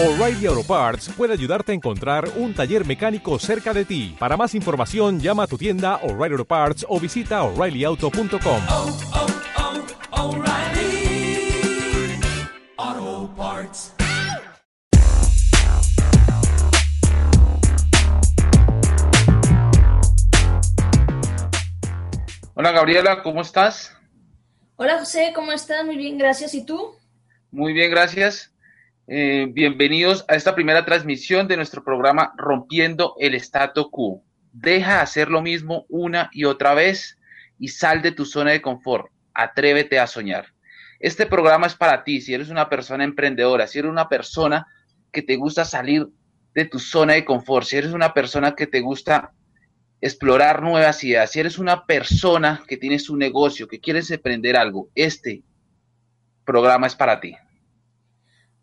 O'Reilly Auto Parts puede ayudarte a encontrar un taller mecánico cerca de ti. Para más información, llama a tu tienda O'Reilly Auto Parts o visita oreillyauto.com. oh, oh, O'Reilly Auto Parts. Hola Gabriela, ¿cómo estás? Hola José, ¿cómo estás? Muy bien, gracias. ¿Y tú? Muy bien, gracias. Eh, bienvenidos a esta primera transmisión de nuestro programa Rompiendo el Status Quo. Deja de hacer lo mismo una y otra vez y sal de tu zona de confort. Atrévete a soñar. Este programa es para ti, si eres una persona emprendedora, si eres una persona que te gusta salir de tu zona de confort, si eres una persona que te gusta explorar nuevas ideas, si eres una persona que tienes un negocio, que quieres emprender algo, este programa es para ti.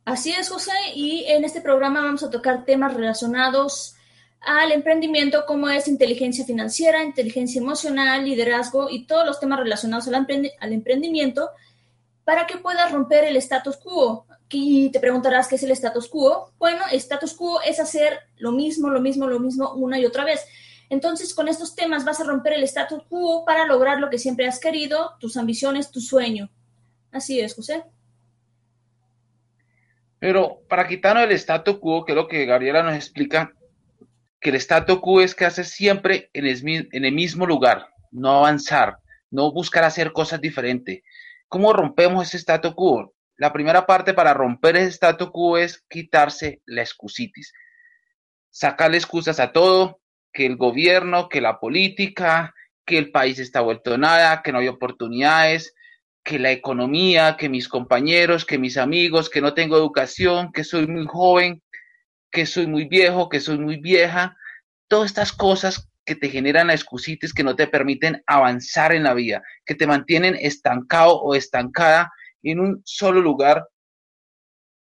Así es, José, y en este programa vamos a tocar temas relacionados al emprendimiento como es inteligencia financiera, inteligencia emocional, liderazgo y todos los temas relacionados al, emprendi al emprendimiento para que puedas romper el status quo. Y te preguntarás qué es el status quo. Bueno, status quo es hacer lo mismo, lo mismo, lo mismo una y otra vez. Entonces, con estos temas vas a romper el status quo para lograr lo que siempre has querido, tus ambiciones, tu sueño. Así es, José. Pero para quitarnos el status quo, que es lo que Gabriela nos explica, que el status quo es que haces siempre en el, mismo lugar, no avanzar, no buscar hacer cosas diferentes. ¿Cómo rompemos ese status quo? La primera parte para romper ese status quo es quitarse la excusitis. Sacarle excusas a todo, que el gobierno, que la política, que el país está vuelto nada, que no hay oportunidades, que la economía, que mis compañeros, que mis amigos, que no tengo educación, que soy muy joven, que soy muy viejo, que soy muy vieja. Todas estas cosas que te generan la excusitis, que no te permiten avanzar en la vida, que te mantienen estancado o estancada en un solo lugar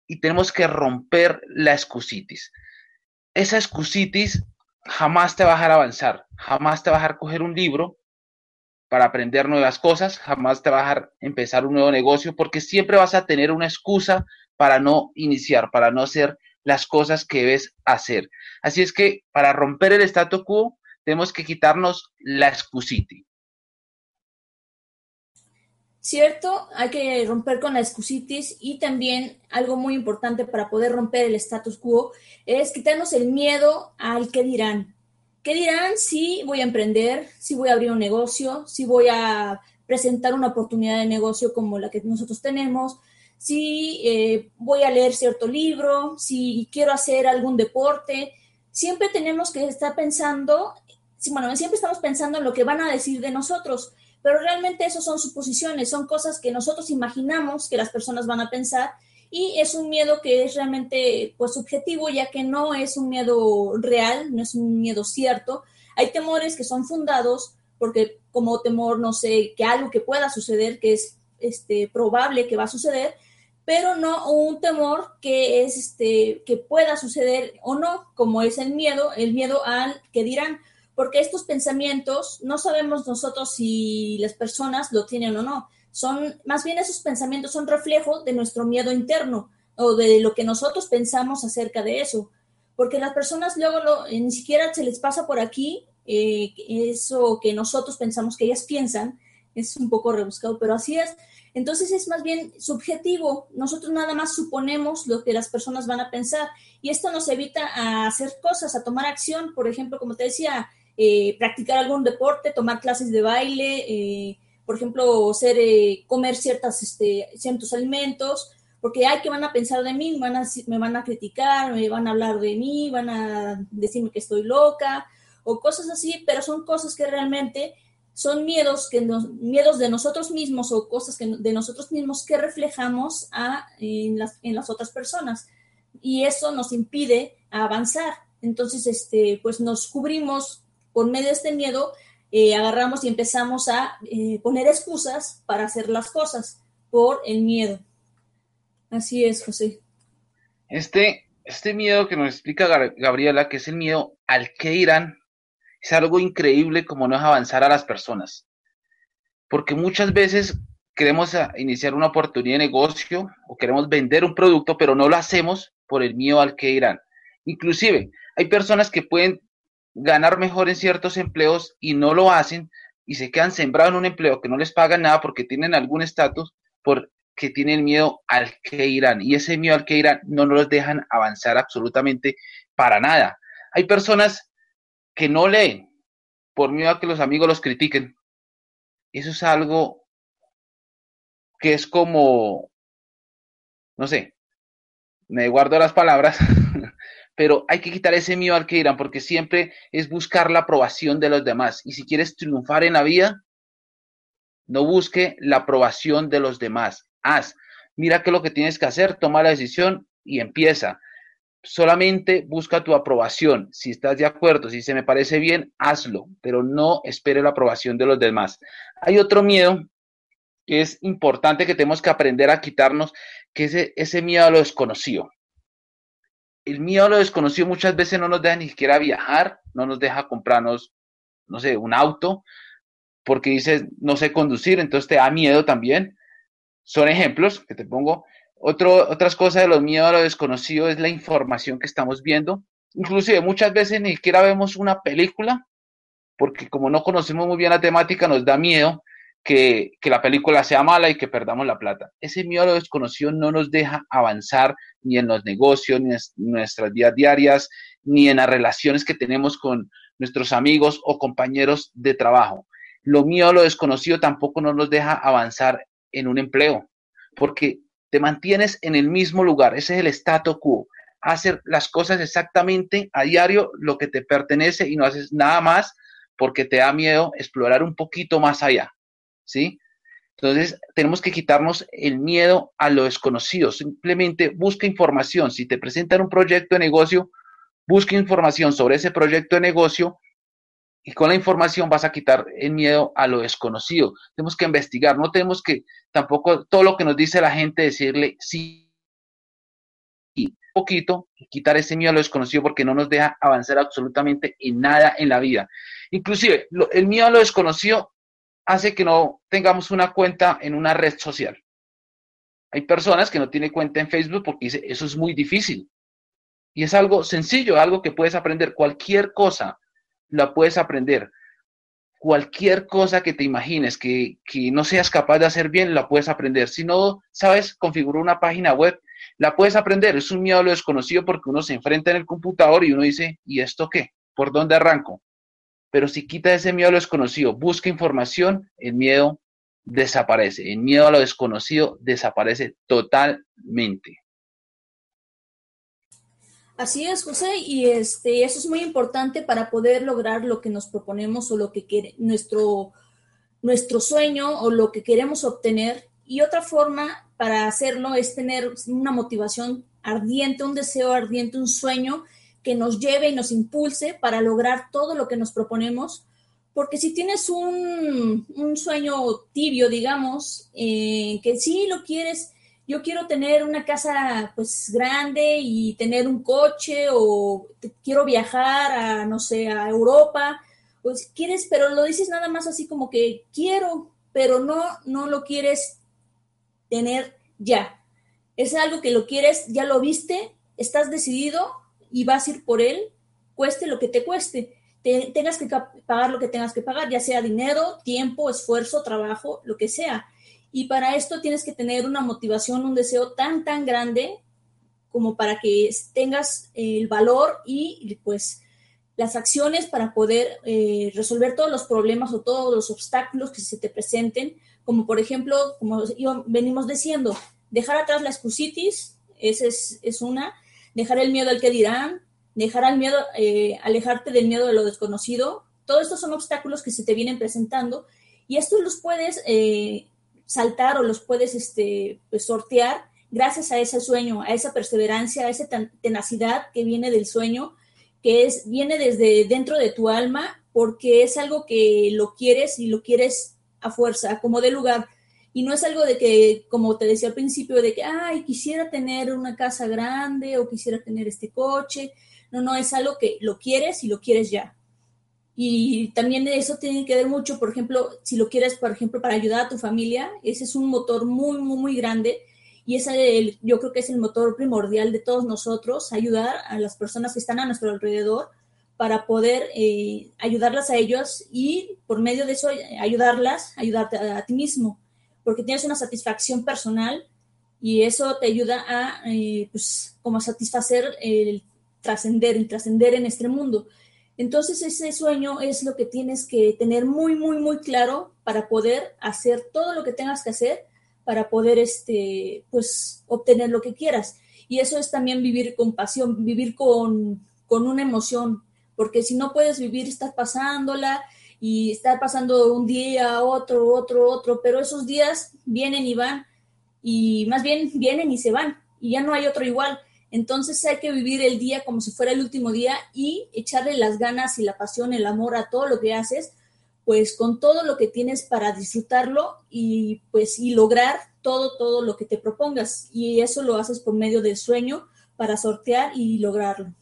y tenemos que romper la excusitis. Esa excusitis jamás te va a dejar avanzar, jamás te va a dejar coger un libro para aprender nuevas cosas, jamás te a empezar un nuevo negocio, porque siempre vas a tener una excusa para no iniciar, para no hacer las cosas que debes hacer. Así es que para romper el status quo, tenemos que quitarnos la excusiti. Cierto, hay que romper con la excusitis y también algo muy importante para poder romper el status quo es quitarnos el miedo al que dirán. ¿Qué dirán si voy a emprender, si voy a abrir un negocio, si voy a presentar una oportunidad de negocio como la que nosotros tenemos, si eh, voy a leer cierto libro, si quiero hacer algún deporte? Siempre tenemos que estar pensando, bueno, siempre estamos pensando en lo que van a decir de nosotros pero realmente eso son suposiciones, son cosas que nosotros imaginamos que las personas van a pensar y es un miedo que es realmente pues subjetivo ya que no es un miedo real, no es un miedo cierto. Hay temores que son fundados porque como temor, no sé, que algo que pueda suceder, que es este, probable que va a suceder, pero no un temor que es este que pueda suceder o no, como es el miedo, el miedo al que dirán porque estos pensamientos no sabemos nosotros si las personas lo tienen o no. Son, más bien esos pensamientos son reflejo de nuestro miedo interno o de lo que nosotros pensamos acerca de eso. Porque las personas luego lo, eh, ni siquiera se les pasa por aquí eh, eso que nosotros pensamos que ellas piensan. Es un poco rebuscado, pero así es. Entonces es más bien subjetivo. Nosotros nada más suponemos lo que las personas van a pensar y esto nos evita a hacer cosas, a tomar acción. Por ejemplo, como te decía, eh, practicar algún deporte, tomar clases de baile, eh, por ejemplo, ser, eh, comer ciertas, este, ciertos alimentos, porque hay que van a pensar de mí, van a, me van a criticar, me van a hablar de mí, van a decirme que estoy loca o cosas así, pero son cosas que realmente son miedos, que nos, miedos de nosotros mismos o cosas que, de nosotros mismos que reflejamos a, en, las, en las otras personas. Y eso nos impide avanzar. Entonces, este, pues nos cubrimos por medio de este miedo, eh, agarramos y empezamos a eh, poner excusas para hacer las cosas por el miedo. Así es, José. Este, este miedo que nos explica Gabriela, que es el miedo al que irán, es algo increíble como no es avanzar a las personas. Porque muchas veces queremos iniciar una oportunidad de negocio o queremos vender un producto, pero no lo hacemos por el miedo al que dirán. Inclusive, hay personas que pueden ganar mejor en ciertos empleos y no lo hacen y se quedan sembrados en un empleo que no les pagan nada porque tienen algún estatus, porque tienen miedo al que irán. Y ese miedo al que irán no los dejan avanzar absolutamente para nada. Hay personas que no leen por miedo a que los amigos los critiquen. Eso es algo que es como, no sé, me guardo las palabras, pero hay que quitar ese miedo al que irán, porque siempre es buscar la aprobación de los demás. Y si quieres triunfar en la vida, no busque la aprobación de los demás. Haz, mira qué es lo que tienes que hacer, toma la decisión y empieza. Solamente busca tu aprobación. Si estás de acuerdo, si se me parece bien, hazlo, pero no espere la aprobación de los demás. Hay otro miedo que es importante que tenemos que aprender a quitarnos, que es ese miedo a lo desconocido el miedo a lo desconocido muchas veces no nos deja ni siquiera viajar, no nos deja comprarnos, no sé, un auto, porque dices, no sé conducir, entonces te da miedo también. Son ejemplos que te pongo. Otro, otras cosas de los miedos a lo desconocido es la información que estamos viendo. Inclusive muchas veces ni siquiera vemos una película, porque como no conocemos muy bien la temática, nos da miedo que, la película sea mala y que perdamos la plata. Ese miedo a lo desconocido no nos deja avanzar ni en los negocios, ni en nuestras vidas diarias, ni en las relaciones que tenemos con nuestros amigos o compañeros de trabajo. Lo miedo a lo desconocido tampoco nos deja avanzar en un empleo, porque te mantienes en el mismo lugar, ese es el status quo, hacer las cosas exactamente a diario lo que te pertenece y no haces nada más porque te da miedo explorar un poquito más allá. ¿Sí? Entonces, tenemos que quitarnos el miedo a lo desconocido. Simplemente busca información. Si te presentan un proyecto de negocio, busca información sobre ese proyecto de negocio y con la información vas a quitar el miedo a lo desconocido. Tenemos que investigar, no tenemos que tampoco todo lo que nos dice la gente decirle sí y poquito quitar ese miedo a lo desconocido porque no nos deja avanzar absolutamente en nada en la vida. Inclusive, el miedo a lo desconocido hace que no tengamos una cuenta en una red social. Hay personas que no tienen cuenta en Facebook porque dice, eso es muy difícil. Y es algo sencillo, algo que puedes aprender. Cualquier cosa la puedes aprender. Cualquier cosa que te imagines que, que no seas capaz de hacer bien, la puedes aprender. Si no sabes configurar una página web, la puedes aprender. Es un miedo a lo desconocido porque uno se enfrenta en el computador y uno dice, ¿y esto qué? ¿Por dónde arranco? Pero si quita ese miedo a lo desconocido, busca información, el miedo desaparece. El miedo a lo desconocido desaparece totalmente. Así es, José, y este, eso es muy importante para poder lograr lo que nos proponemos o lo que nuestro, nuestro sueño o lo que queremos obtener. Y otra forma para hacerlo es tener una motivación ardiente, un deseo ardiente, un sueño que nos lleve y nos impulse para lograr todo lo que nos proponemos. Porque si tienes un, sueño tibio, digamos, eh, que sí lo quieres, yo quiero tener una casa pues grande y tener un coche o quiero viajar a, no sé, a Europa, pues quieres, pero lo dices nada más así como que quiero, pero no, no lo quieres tener ya. Es algo que lo quieres, ya lo viste, estás decidido, y vas a ir por él, cueste lo que te cueste. tengas que pagar lo que tengas que pagar, ya sea dinero, tiempo, esfuerzo, trabajo, lo que sea. Y para esto tienes que tener una motivación, un deseo tan, tan grande como para que tengas el valor y pues las acciones para poder eh, resolver todos los problemas o todos los obstáculos que se te presenten, como por ejemplo, como venimos diciendo, dejar atrás la excusitis, esa es, es una, dejar el miedo al que dirán, dejar al miedo, eh, alejarte del miedo de lo desconocido. Todos estos son obstáculos que se te vienen presentando y estos los puedes eh, saltar o los puedes este, pues, sortear gracias a ese sueño, a esa perseverancia, a esa tenacidad que viene del sueño, que es, viene desde dentro de tu alma, porque es algo que lo quieres y lo quieres a fuerza, como de lugar. Y no es algo de que, como te decía al principio, de que, ay, quisiera tener una casa grande o quisiera tener este coche. No, no, es algo que lo quieres y lo quieres ya. Y también eso tiene que ver mucho, por ejemplo, si lo quieres, por ejemplo, para ayudar a tu familia, ese es un motor muy, muy, muy grande. y ese yo creo que es el motor primordial de todos nosotros, ayudar a las personas que están a nuestro alrededor para poder eh, ayudarlas a ellos y por medio de eso ayudarlas, ayudarte a, ti mismo, porque tienes una satisfacción personal y eso te ayuda a, eh, pues, como a satisfacer el trascender, el trascender en este mundo. Entonces ese sueño es lo que tienes que tener muy, muy, muy claro para poder hacer todo lo que tengas que hacer para poder, este, pues, obtener lo que quieras. Y eso es también vivir con pasión, vivir con, con una emoción, porque si no puedes vivir, estás pasándola y estar pasando un día, otro, otro, otro, pero esos días vienen y van, y más bien vienen y se van, y ya no hay otro igual. Entonces hay que vivir el día como si fuera el último día y echarle las ganas y la pasión, el amor a todo lo que haces, pues con todo lo que tienes para disfrutarlo y pues y lograr todo, todo lo que te propongas. Y eso lo haces por medio del sueño para sortear y lograrlo.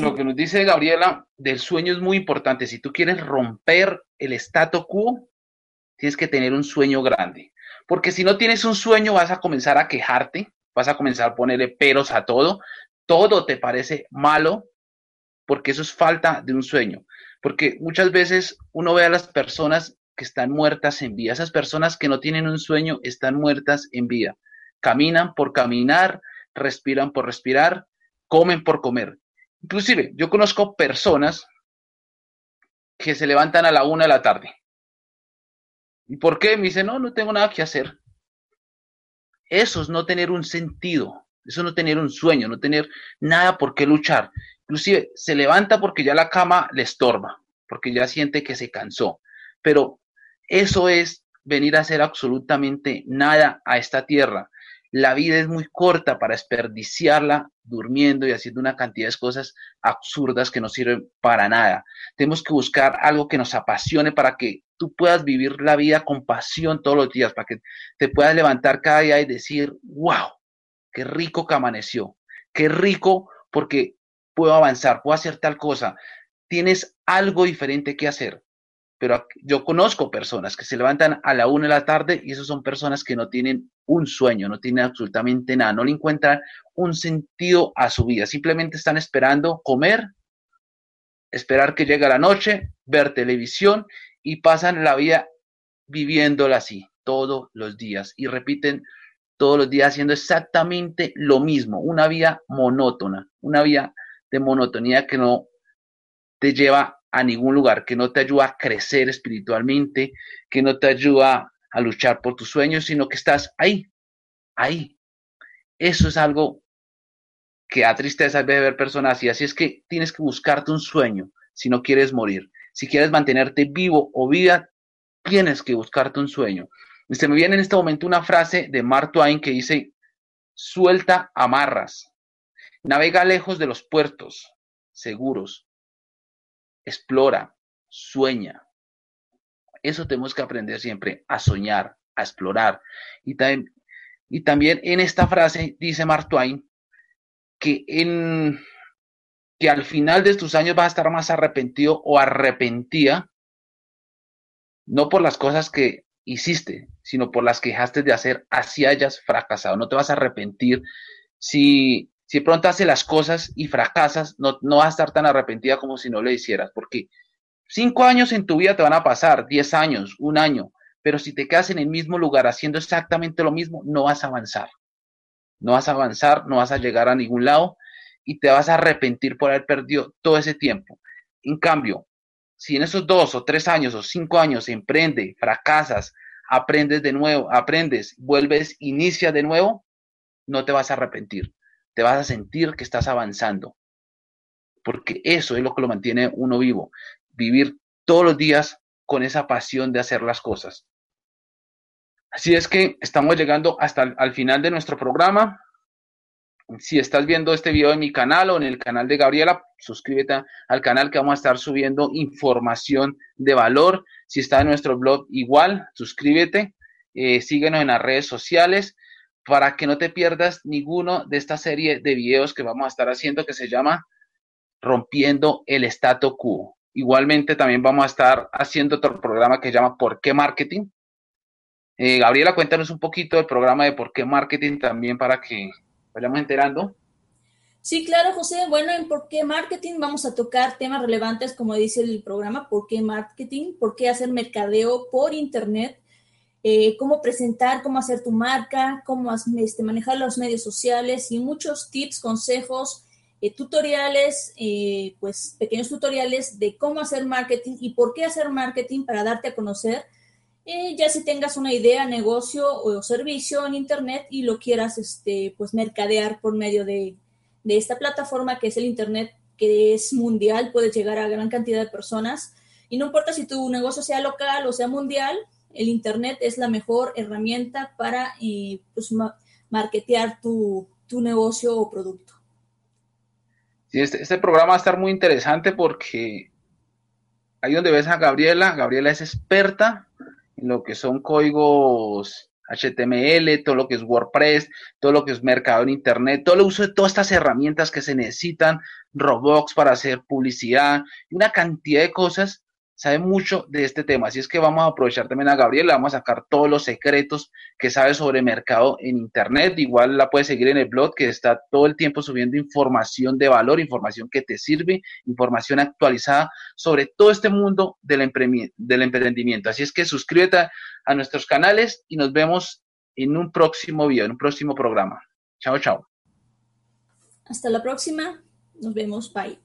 Lo que nos dice Gabriela del sueño es muy importante. Si tú quieres romper el statu quo, tienes que tener un sueño grande. Porque si no tienes un sueño, vas a comenzar a quejarte, vas a comenzar a ponerle peros a todo, todo te parece malo, porque eso es falta de un sueño. Porque muchas veces uno ve a las personas que están muertas en vida, esas personas que no tienen un sueño están muertas en vida. Caminan por caminar, respiran por respirar, comen por comer. Inclusive, yo conozco personas que se levantan a la una de la tarde. ¿Y por qué? Me dicen, no, no tengo nada que hacer. Eso es no tener un sentido, eso es no tener un sueño, no tener nada por qué luchar. Inclusive se levanta porque ya la cama le estorba, porque ya siente que se cansó. Pero eso es venir a hacer absolutamente nada a esta tierra. La vida es muy corta para desperdiciarla durmiendo y haciendo una cantidad de cosas absurdas que no sirven para nada. Tenemos que buscar algo que nos apasione para que tú puedas vivir la vida con pasión todos los días, para que te puedas levantar cada día y decir, wow, qué rico que amaneció, qué rico porque puedo avanzar, puedo hacer tal cosa. Tienes algo diferente que hacer pero yo conozco personas que se levantan a la una de la tarde y esas son personas que no tienen un sueño, no tienen absolutamente nada, no le encuentran un sentido a su vida, simplemente están esperando comer, esperar que llegue la noche, ver televisión y pasan la vida viviéndola así todos los días y repiten todos los días haciendo exactamente lo mismo, una vida monótona, una vida de monotonía que no te lleva a ningún lugar, que no te ayuda a crecer espiritualmente, que no te ayuda a luchar por tus sueños, sino que estás ahí, ahí. Eso es algo que a tristeza de ver personas y así es que tienes que buscarte un sueño si no quieres morir. Si quieres mantenerte vivo o vida, tienes que buscarte un sueño. Y se me viene en este momento una frase de Mark Twain que dice, suelta amarras, navega lejos de los puertos seguros, explora, sueña. Eso tenemos que aprender siempre, a soñar, a explorar. Y también, y también en esta frase dice Mark Twain que, en, que al final de tus años vas a estar más arrepentido o arrepentida, no por las cosas que hiciste, sino por las que dejaste de hacer, así hayas fracasado. No te vas a arrepentir si si pronto haces las cosas y fracasas, no, no vas a estar tan arrepentida como si no lo hicieras, porque cinco años en tu vida te van a pasar, diez años, un año, pero si te quedas en el mismo lugar haciendo exactamente lo mismo, no vas a avanzar. No vas a avanzar, no vas a llegar a ningún lado y te vas a arrepentir por haber perdido todo ese tiempo. En cambio, si en esos dos o tres años o cinco años emprende, fracasas, aprendes de nuevo, aprendes, vuelves, inicia de nuevo, no te vas a arrepentir te vas a sentir que estás avanzando. Porque eso es lo que lo mantiene uno vivo. Vivir todos los días con esa pasión de hacer las cosas. Así es que estamos llegando hasta el final de nuestro programa. Si estás viendo este video en mi canal o en el canal de Gabriela, suscríbete al canal que vamos a estar subiendo información de valor. Si está en nuestro blog, igual, suscríbete. Eh, síguenos en las redes sociales para que no te pierdas ninguno de esta serie de videos que vamos a estar haciendo que se llama Rompiendo el Status Quo. Igualmente también vamos a estar haciendo otro programa que se llama ¿Por qué Marketing? Eh, Gabriela, cuéntanos un poquito del programa de por qué marketing también para que vayamos enterando. Sí, claro, José. Bueno, en por qué marketing vamos a tocar temas relevantes, como dice el programa, por qué marketing, por qué hacer mercadeo por Internet, eh, cómo presentar, cómo hacer tu marca, cómo este, manejar los medios sociales y muchos tips, consejos, eh, tutoriales, eh, pues pequeños tutoriales de cómo hacer marketing y por qué hacer marketing para darte a conocer. ya si tengas una idea, negocio o servicio en internet y lo quieras este, pues mercadear por medio de, de esta plataforma que es el internet que es mundial, puedes llegar a gran cantidad de personas y no importa si tu negocio sea local o sea mundial, el Internet es la mejor herramienta para eh, pues, marketear tu, negocio o producto. Este, este, programa va a estar muy interesante porque ahí donde ves a Gabriela, Gabriela es experta en lo que son códigos HTML, todo lo que es WordPress, todo lo que es mercado en Internet, todo el uso de todas estas herramientas que se necesitan, Roblox para hacer publicidad, una cantidad de cosas sabe mucho de este tema. Así es que vamos a aprovechar también a Gabriela, vamos a sacar todos los secretos que sabe sobre mercado en Internet. Igual la puedes seguir en el blog que está todo el tiempo subiendo información de valor, información que te sirve, información actualizada sobre todo este mundo del, emprendimiento. Así es que suscríbete a nuestros canales y nos vemos en un próximo video, en un próximo programa. Chao, chao. Hasta la próxima. Nos vemos. Bye.